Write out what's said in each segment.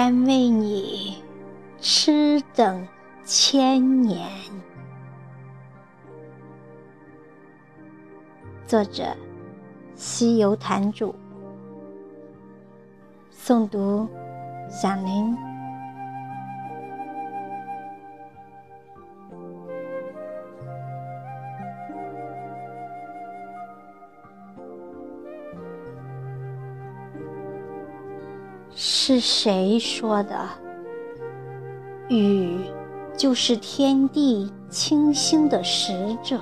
甘为你痴等千年。作者：西游坛主。诵读：响铃。是谁说的？雨就是天地清新的使者。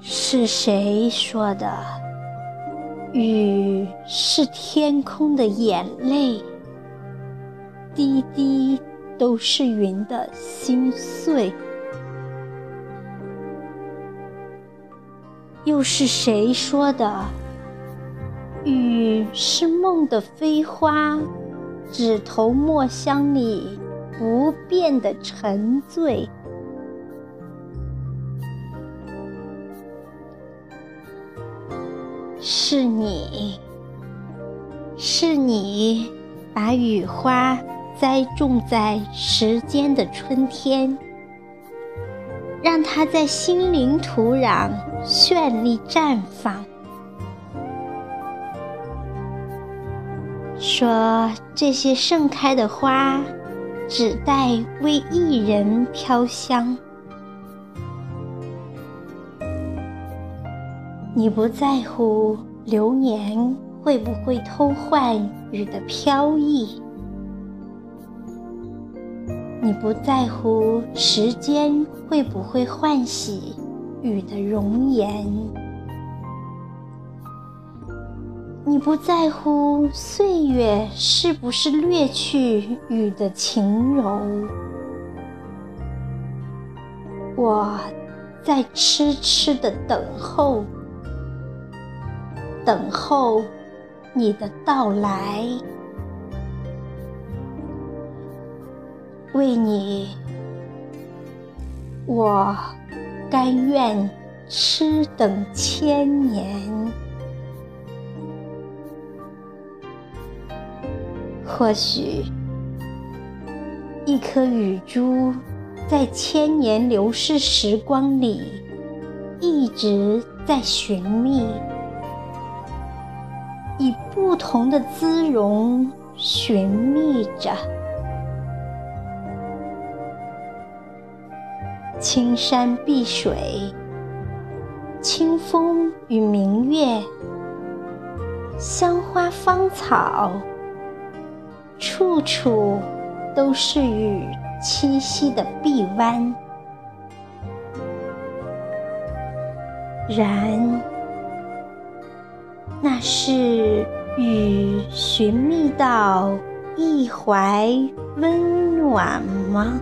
是谁说的？雨是天空的眼泪，滴滴都是云的心碎。又是谁说的？雨是梦的飞花，指头墨香里不变的沉醉。是你，是你，把雨花栽种在时间的春天，让它在心灵土壤绚丽绽放。说这些盛开的花，只待为一人飘香。你不在乎流年会不会偷换雨的飘逸，你不在乎时间会不会换洗雨的容颜。你不在乎岁月是不是掠去雨的情柔，我在痴痴的等候，等候你的到来，为你，我甘愿痴等千年。或许，一颗雨珠，在千年流逝时光里，一直在寻觅，以不同的姿容寻觅着。青山碧水，清风与明月，香花芳草。处处都是雨栖息的臂弯，然那是雨寻觅到一怀温暖吗？